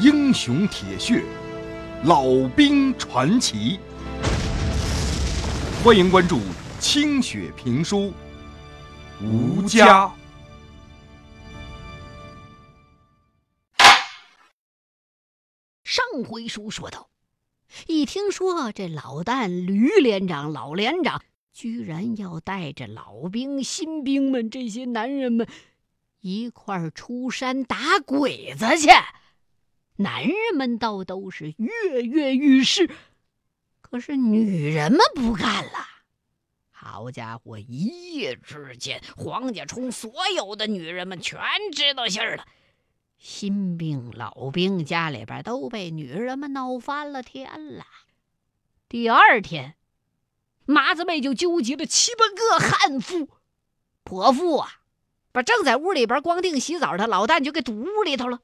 英雄铁血，老兵传奇。欢迎关注清雪评书，吴家。上回书说到，一听说这老旦吕连长、老连长居然要带着老兵、新兵们这些男人们一块儿出山打鬼子去。男人们倒都是跃跃欲试，可是女人们不干了。好家伙，一夜之间，黄家冲所有的女人们全知道信儿了。新兵、老兵家里边都被女人们闹翻了天了。第二天，麻子妹就纠集了七八个悍妇、泼妇啊，把正在屋里边光腚洗澡的老旦就给堵屋里头了。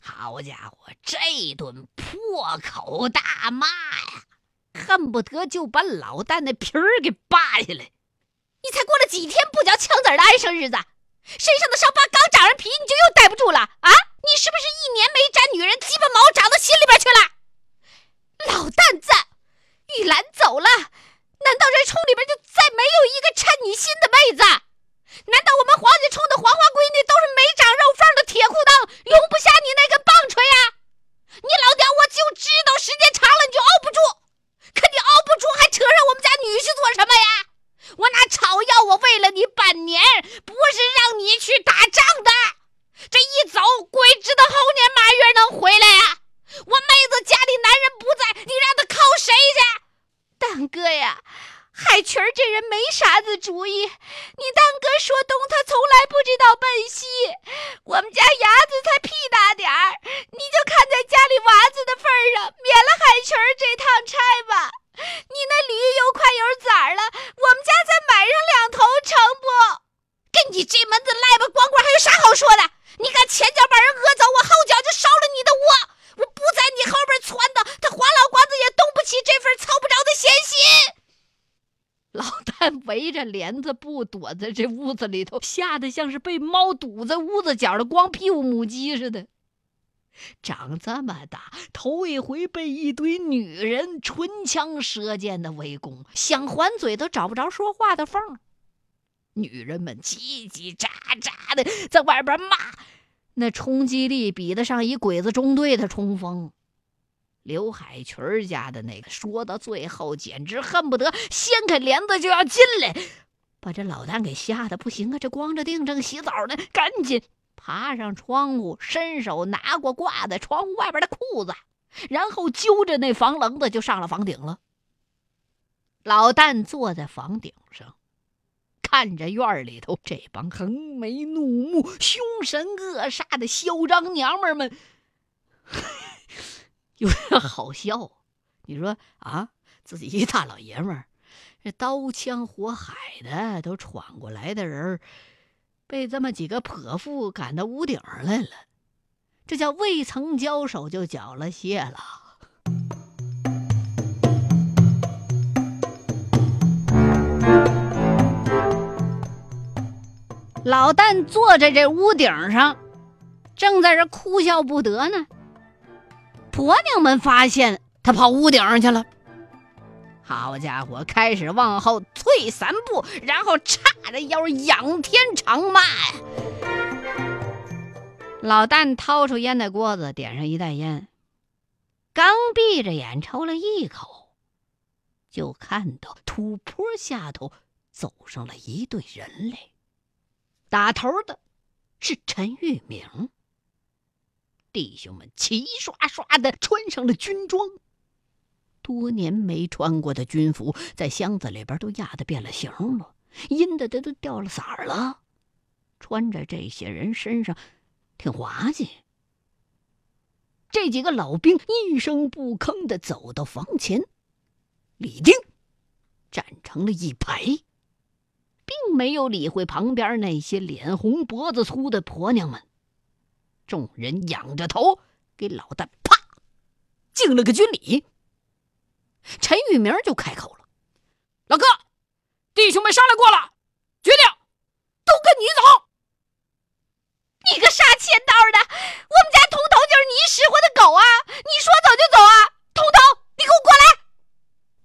好家伙，这顿破口大骂呀，恨不得就把老旦的皮儿给扒下来！你才过了几天不嚼枪子的安生日子，身上的伤疤刚长上皮，你就又待不住了啊？你是不是一年没沾女人鸡巴毛，长到心里边去了？老旦子，玉兰走了，难道这冲里边就再没有一个称你心的妹子？难道我们黄家冲的黄花闺女都是没长肉缝的铁裤裆，容不下你那根棒槌呀？你老娘我就知道时间长了你就熬不住，可你熬不住还扯上我们家女婿做什么呀？我拿草药我喂了你半年，不是让你去打仗的。这一走，鬼知道后年马月能回来呀？我妹子家里男人不在，你让她靠谁去？大哥呀！海群儿这人没啥子主意，你当哥说东，他从来不知道奔西。我们家伢子才屁大点儿，你就看在家里娃子的份上，免了海群儿这趟差吧。你那驴又快有崽儿了，我们家再买上两头成不？跟你这门子赖巴光棍还有啥好说的？你敢前脚把人讹走，我后脚就烧了你的窝。我不在你后边撺掇，他黄老瓜子也动不起这份操不着的闲心。老旦围着帘子布躲在这屋子里头，吓得像是被猫堵在屋子角的光屁股母鸡似的。长这么大，头一回被一堆女人唇枪舌剑的围攻，想还嘴都找不着说话的缝。女人们叽叽喳喳的在外边骂，那冲击力比得上一鬼子中队的冲锋。刘海群家的那个说到最后，简直恨不得掀开帘子就要进来，把这老旦给吓得不行啊！这光着腚正洗澡呢，赶紧爬上窗户，伸手拿过挂在窗户外边的裤子，然后揪着那房棱子就上了房顶了。老旦坐在房顶上，看着院里头这帮横眉怒目、凶神恶煞的嚣张娘们们。有点好笑，你说啊，自己一大老爷们儿，这刀枪火海的都闯过来的人，被这么几个泼妇赶到屋顶上来了，这叫未曾交手就缴了械了。老旦坐在这屋顶上，正在这哭笑不得呢。婆娘们发现他跑屋顶上去了，好家伙，开始往后退三步，然后叉着腰仰天长骂呀！老旦掏出烟袋锅子，点上一袋烟，刚闭着眼抽了一口，就看到土坡下头走上了一队人来，打头的是陈玉明。弟兄们齐刷刷的穿上了军装，多年没穿过的军服在箱子里边都压得变了形了，阴的都都掉了色儿了。穿着这些人身上，挺滑稽。这几个老兵一声不吭的走到房前，李丁站成了一排，并没有理会旁边那些脸红脖子粗的婆娘们。众人仰着头给老旦啪敬了个军礼。陈玉明就开口了，老哥，弟兄们商量过了，决定都跟你走。你个杀千刀的，我们家铜头就是你使唤的狗啊，你说走就走啊！铜头，你给我过来！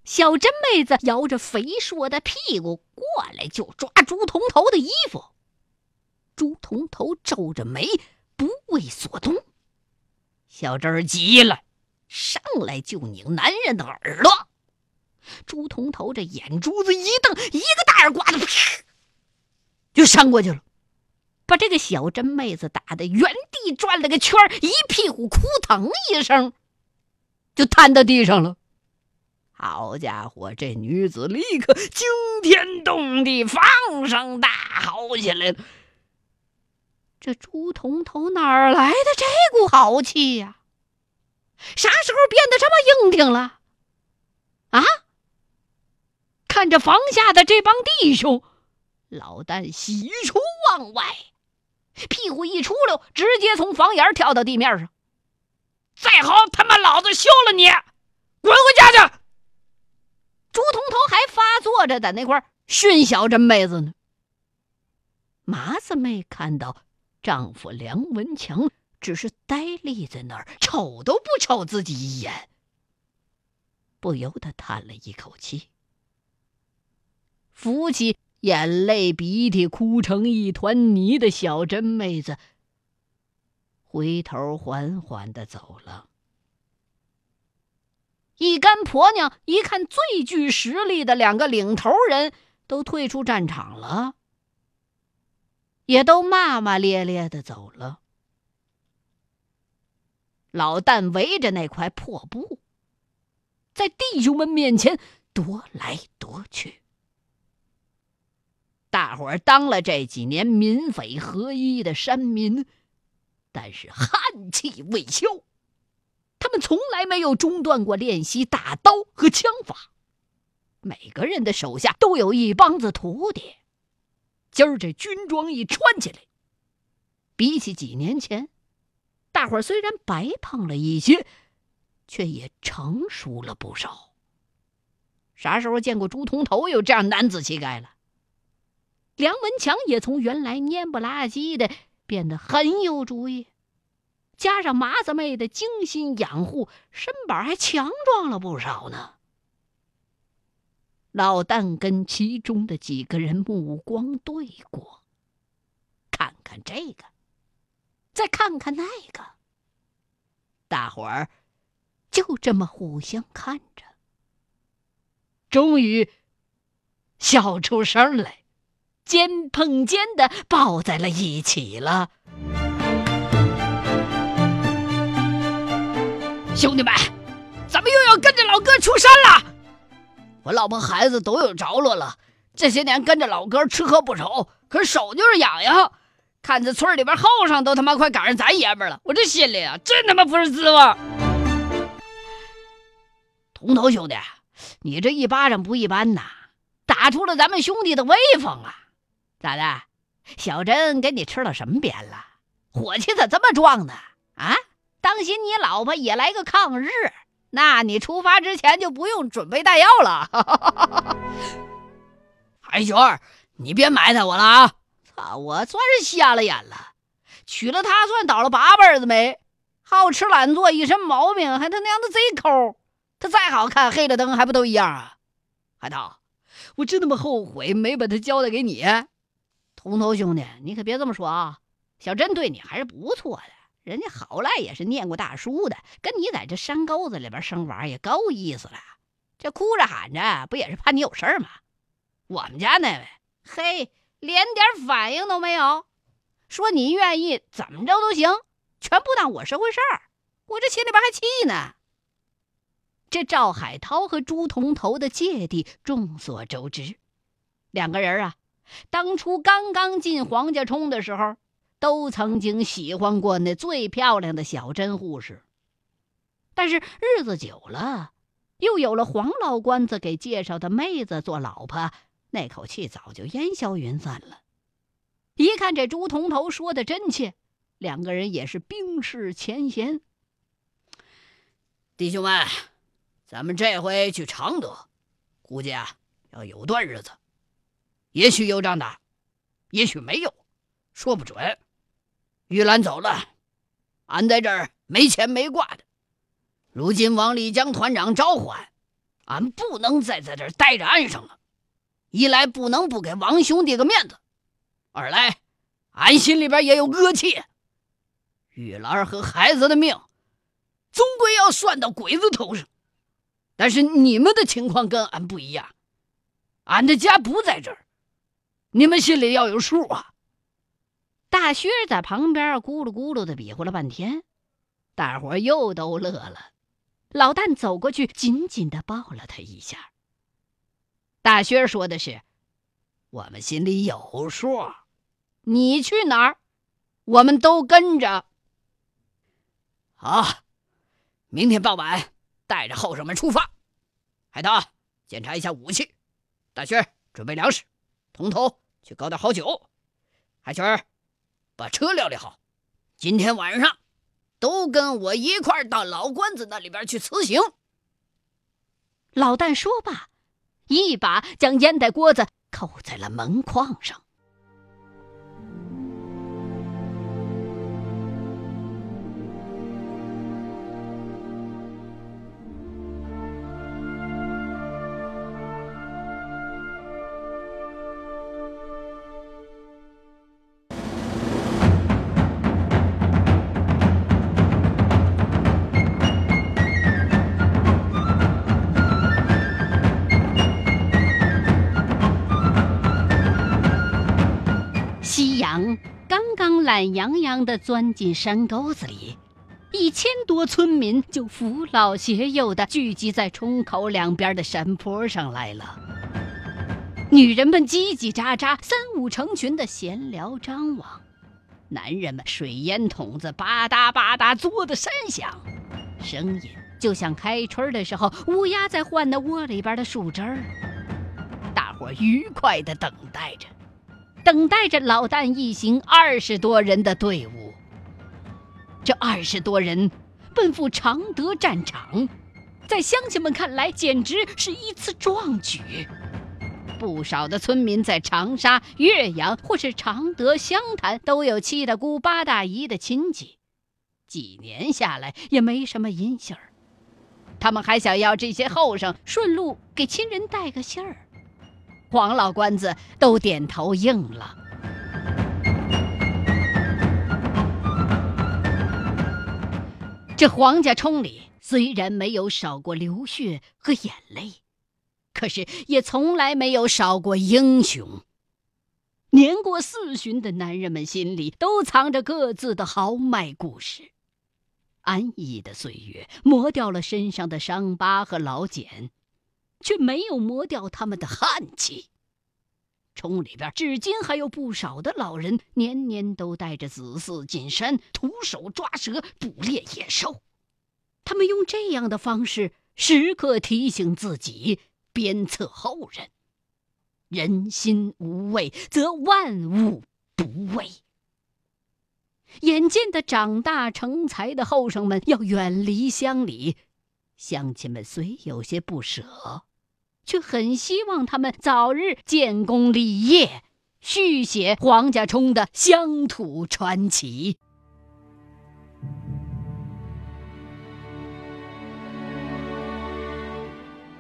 小珍妹子摇着肥硕的屁股过来，就抓朱铜头的衣服。朱铜头皱着眉。为所动。小珍急了，上来就拧男人的耳朵。朱彤头这眼珠子一瞪，一个大耳刮子，啪，就扇过去了，把这个小珍妹子打的原地转了个圈一屁股哭腾一声，就瘫到地上了。好家伙，这女子立刻惊天动地，放声大吼起来。这朱同头哪儿来的这股豪气呀？啥时候变得这么硬挺了？啊！看着房下的这帮弟兄，老旦喜出望外，屁股一出溜，直接从房檐跳到地面上。再好他妈老子休了你，滚回家去！朱同头还发作着在那块训小珍妹子呢。麻子妹看到丈夫梁文强只是呆立在那儿，瞅都不瞅自己一眼，不由得叹了一口气，扶起眼泪鼻涕哭成一团泥的小珍妹子，回头缓缓的走了。一干婆娘一看最具实力的两个领头人都退出战场了，也都骂骂咧咧的走了。老旦围着那块破布，在弟兄们面前踱来踱去。大伙儿当了这几年民匪合一的山民，但是悍气未消。他们从来没有中断过练习大刀和枪法，每个人的手下都有一帮子徒弟。今儿这军装一穿起来，比起几年前，大伙儿虽然白胖了一些，却也成熟了不少。啥时候见过朱铜头有这样男子气概了？梁文强也从原来蔫不拉几的变得很有主意。加上麻子妹的精心养护，身板还强壮了不少呢。老旦跟其中的几个人目光对过，看看这个，再看看那个，大伙儿就这么互相看着，终于笑出声来，肩碰肩的抱在了一起了。兄弟们，咱们又要跟着老哥出山了。我老婆孩子都有着落了，这些年跟着老哥吃喝不愁，可手就是痒痒。看这村里边后生都他妈快赶上咱爷们了，我这心里啊真他妈不是滋味。铜头兄弟，你这一巴掌不一般呐，打出了咱们兄弟的威风啊！咋的？小珍给你吃了什么鞭了？火气咋这么壮呢？啊？当心你老婆也来个抗日，那你出发之前就不用准备弹药了。海雪儿，你别埋汰我了啊！操，我算是瞎了眼了，娶了她算倒了八辈子霉，好吃懒做，一身毛病，还他娘的贼抠。她再好看，黑了灯还不都一样啊？海涛，我真他妈后悔没把她交代给你。铜头兄弟，你可别这么说啊，小珍对你还是不错的。人家好赖也是念过大书的，跟你在这山沟子里边生娃也够意思了。这哭着喊着，不也是怕你有事儿吗？我们家那位，嘿，连点反应都没有，说你愿意怎么着都行，全不当我是回事儿。我这心里边还气呢。这赵海涛和朱彤头的芥蒂众所周知，两个人啊，当初刚刚进黄家冲的时候。都曾经喜欢过那最漂亮的小珍护士，但是日子久了，又有了黄老官子给介绍的妹子做老婆，那口气早就烟消云散了。一看这朱铜头说的真切，两个人也是冰释前嫌。弟兄们，咱们这回去常德，估计啊要有段日子，也许有仗打，也许没有，说不准。玉兰走了，俺在这儿没牵没挂的。如今王立江团长召唤，俺俺不能再在这儿待着安生了。一来不能不给王兄弟个面子，二来俺心里边也有恶气。玉兰和孩子的命，终归要算到鬼子头上。但是你们的情况跟俺不一样，俺的家不在这儿，你们心里要有数啊。大薛在旁边咕噜咕噜的比划了半天，大伙又都乐了。老旦走过去，紧紧的抱了他一下。大薛说的是：“我们心里有数，你去哪儿，我们都跟着。”好，明天傍晚。带着后生们出发，海涛检查一下武器，大薛准备粮食，童头去搞点好酒，海泉把车料理好。今天晚上都跟我一块儿到老关子那里边去辞行。老旦说罢，一把将烟袋锅子扣在了门框上。懒洋洋地钻进山沟子里，一千多村民就扶老携幼地聚集在冲口两边的山坡上来了。女人们叽叽喳喳、三五成群地闲聊张望，男人们水烟筒子吧嗒吧嗒作的山响，声音就像开春的时候乌鸦在换那窝里边的树枝。大伙愉快地等待着。等待着老旦一行二十多人的队伍。这二十多人奔赴常德战场，在乡亲们看来简直是一次壮举。不少的村民在长沙、岳阳或是常德、湘潭都有七大姑八大姨的亲戚，几年下来也没什么音信儿。他们还想要这些后生顺路给亲人带个信儿。黄老官子都点头应了。这黄家冲里虽然没有少过流血和眼泪，可是也从来没有少过英雄。年过四旬的男人们心里都藏着各自的豪迈故事。安逸的岁月磨掉了身上的伤疤和老茧。却没有磨掉他们的汗气。冲里边至今还有不少的老人，年年都带着子嗣进山，徒手抓蛇，捕猎野兽。他们用这样的方式，时刻提醒自己，鞭策后人：人心无畏，则万物不畏。眼见的长大成才的后生们要远离乡里，乡亲们虽有些不舍。却很希望他们早日建功立业，续写黄家冲的乡土传奇。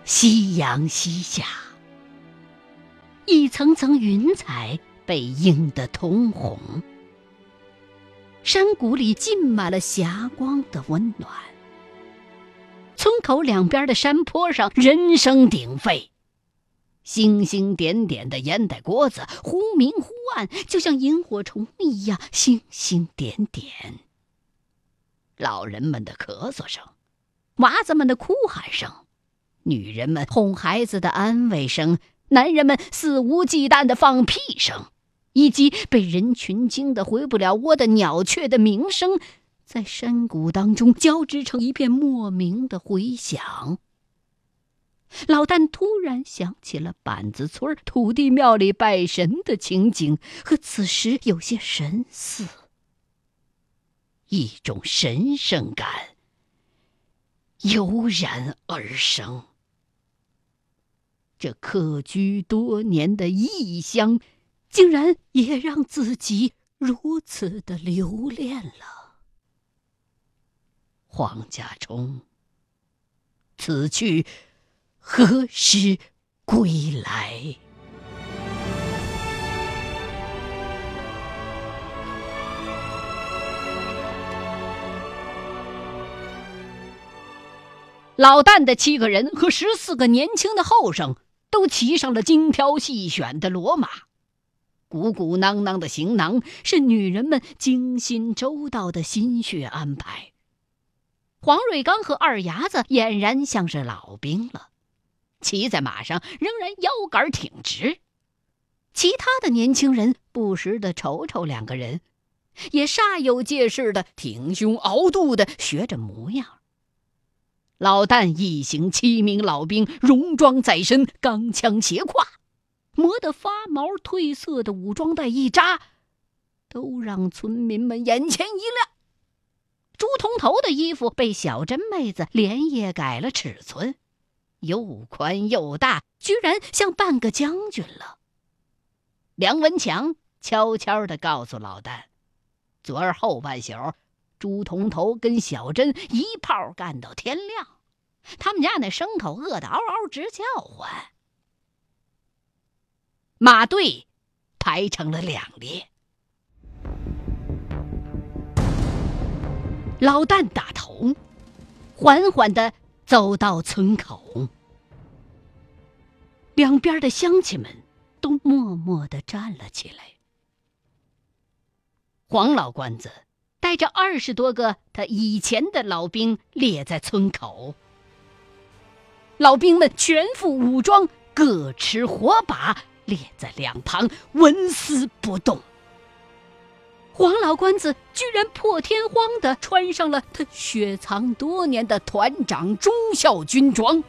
夕阳西下，一层层云彩被映得通红，山谷里浸满了霞光的温暖。村口两边的山坡上，人声鼎沸，星星点点的烟袋锅子忽明忽暗，就像萤火虫一样星星点点。老人们的咳嗽声，娃子们的哭喊声，女人们哄孩子的安慰声，男人们肆无忌惮的放屁声，以及被人群惊得回不了窝的鸟雀的鸣声。在山谷当中交织成一片莫名的回响。老旦突然想起了板子村土地庙里拜神的情景，和此时有些神似。一种神圣感油然而生。这客居多年的异乡，竟然也让自己如此的留恋了。黄家冲，此去何时归来？老旦的七个人和十四个年轻的后生都骑上了精挑细选的骡马，鼓鼓囊囊的行囊是女人们精心周到的心血安排。黄瑞刚和二伢子俨然像是老兵了，骑在马上仍然腰杆挺直。其他的年轻人不时的瞅瞅两个人，也煞有介事的挺胸熬肚的学着模样。老旦一行七名老兵，戎装在身，钢枪斜挎，磨得发毛褪色的武装带一扎，都让村民们眼前一亮。朱铜头的衣服被小珍妹子连夜改了尺寸，又宽又大，居然像半个将军了。梁文强悄悄地告诉老旦，昨儿后半宿，朱铜头跟小珍一炮干到天亮。他们家那牲口饿得嗷嗷直叫唤，马队排成了两列。老旦打头，缓缓的走到村口，两边的乡亲们都默默的站了起来。黄老官子带着二十多个他以前的老兵列在村口。老兵们全副武装，各持火把，列在两旁，纹丝不动。黄老官子居然破天荒地穿上了他雪藏多年的团长忠孝军装，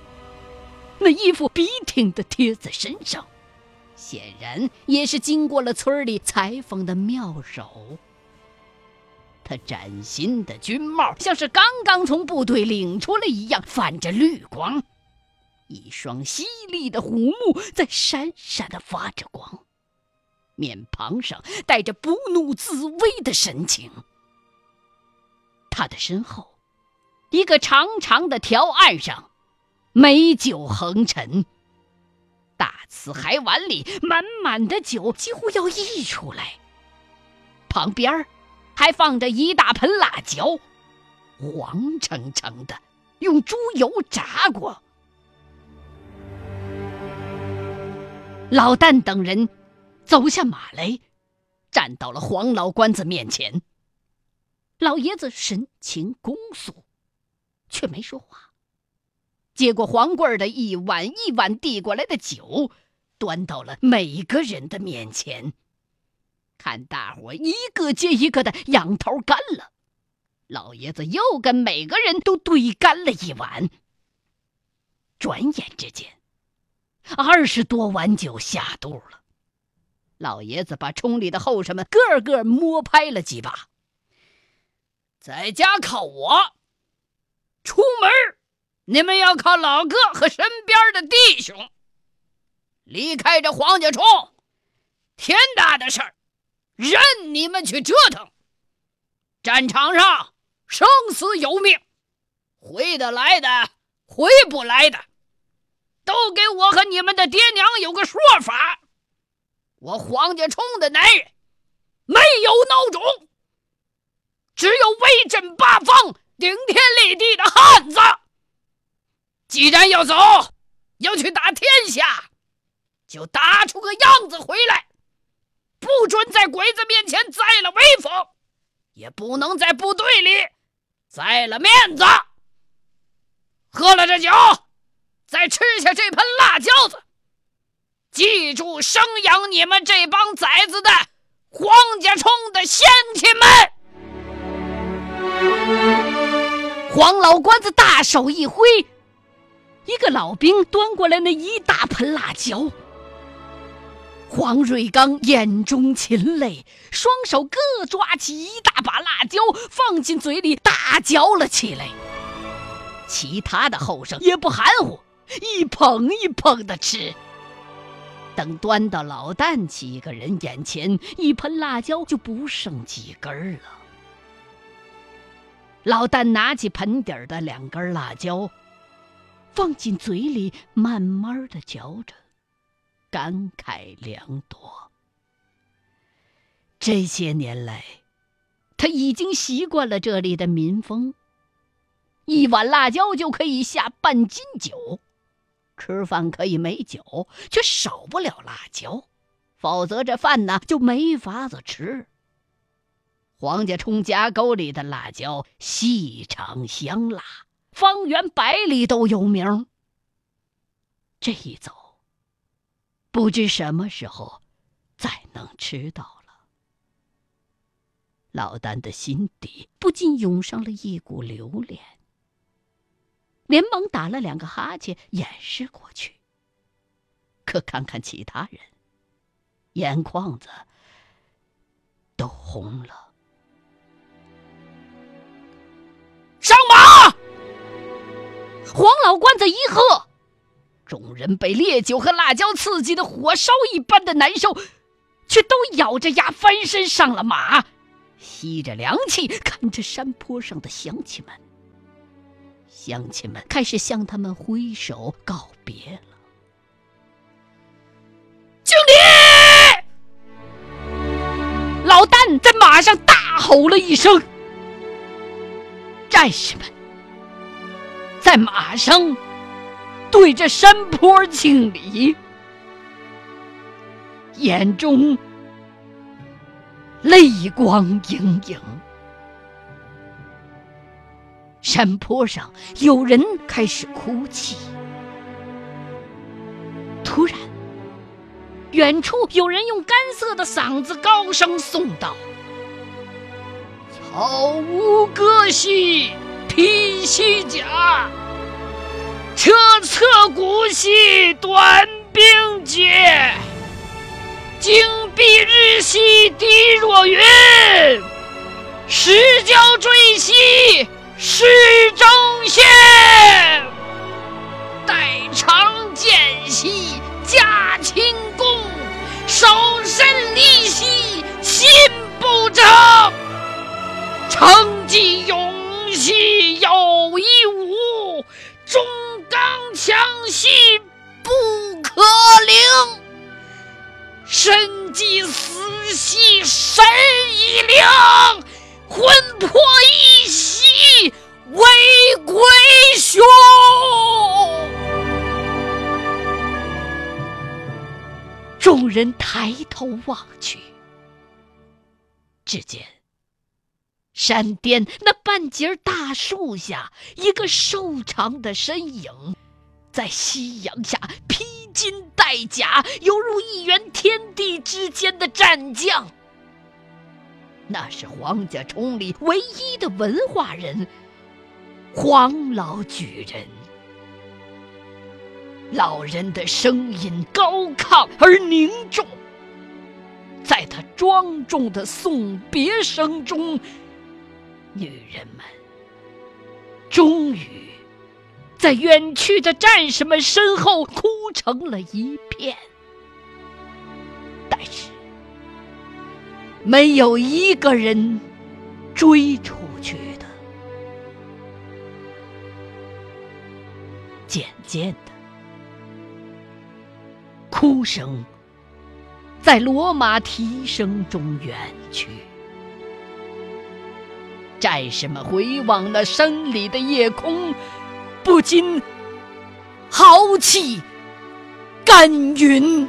那衣服笔挺地贴在身上，显然也是经过了村里裁缝的妙手。他崭新的军帽像是刚刚从部队领出来一样，泛着绿光。一双犀利的虎目在闪闪的发着光，面庞上带着不怒自威的神情。他的身后，一个长长的条案上，美酒横陈，大瓷海碗里满满的酒几乎要溢出来。旁边还放着一大盆辣椒，黄澄澄的，用猪油炸过。老旦等人走下马来，站到了黄老官子面前。老爷子神情恭肃，却没说话。接过黄贵儿的一碗一碗递过来的酒，端到了每个人的面前。看大伙一个接一个的仰头干了，老爷子又跟每个人都对干了一碗。转眼之间。二十多碗酒下肚了，老爷子把冲里的后生们个个摸拍了几把。在家靠我，出门你们要靠老哥和身边的弟兄。离开这黄家冲，天大的事儿，任你们去折腾。战场上生死有命，回得来的，回不来的。都给我和你们的爹娘有个说法！我黄家冲的男人没有孬种，只有威震八方、顶天立地的汉子。既然要走，要去打天下，就打出个样子回来，不准在鬼子面前栽了威风，也不能在部队里栽了面子。喝了这酒。再吃下这盆辣椒子，记住生养你们这帮崽子的黄家冲的乡亲们！黄老官子大手一挥，一个老兵端过来那一大盆辣椒。黄瑞刚眼中噙泪，双手各抓起一大把辣椒，放进嘴里大嚼了起来。其他的后生也不含糊。一捧一捧的吃，等端到老旦几个人眼前，一盆辣椒就不剩几根了。老旦拿起盆底的两根辣椒，放进嘴里，慢慢的嚼着，感慨良多。这些年来，他已经习惯了这里的民风。一碗辣椒就可以下半斤酒，吃饭可以没酒，却少不了辣椒，否则这饭呢就没法子吃。黄家冲夹沟里的辣椒细长香辣，方圆百里都有名。这一走，不知什么时候再能吃到了。老丹的心底不禁涌上了一股留恋，连忙打了两个哈欠掩饰过去。可看看其他人，眼眶子都红了。上马！黄老官子一喝，众人被烈酒和辣椒刺激的火烧一般的难受，却都咬着牙翻身上了马，吸着凉气，看着山坡上的乡亲们。乡亲们开始向他们挥手告别了。敬礼！老旦在马上大吼了一声。战士们在马上对着山坡敬礼，眼中泪光盈盈。山坡上有人开始哭泣。突然，远处有人用干涩的嗓子高声诵道。草屋歌兮披犀甲，车侧鼓兮短兵节。惊避日兮敌若云，石交坠兮势争先。带长剑兮驾轻功，守身立兮心不争。成绩勇兮有一无，忠刚强兮不可凌。身既死兮神已灵，魂魄一兮为鬼雄。众人抬头望去，只见。山巅那半截大树下，一个瘦长的身影，在夕阳下披金戴甲，犹如一员天地之间的战将。那是黄家冲里唯一的文化人——黄老举人。老人的声音高亢而凝重，在他庄重的送别声中。女人们终于在远去的战士们身后哭成了一片，但是没有一个人追出去的。渐渐的，哭声在罗马蹄声中远去。战士们回望那山里的夜空，不禁豪气干云。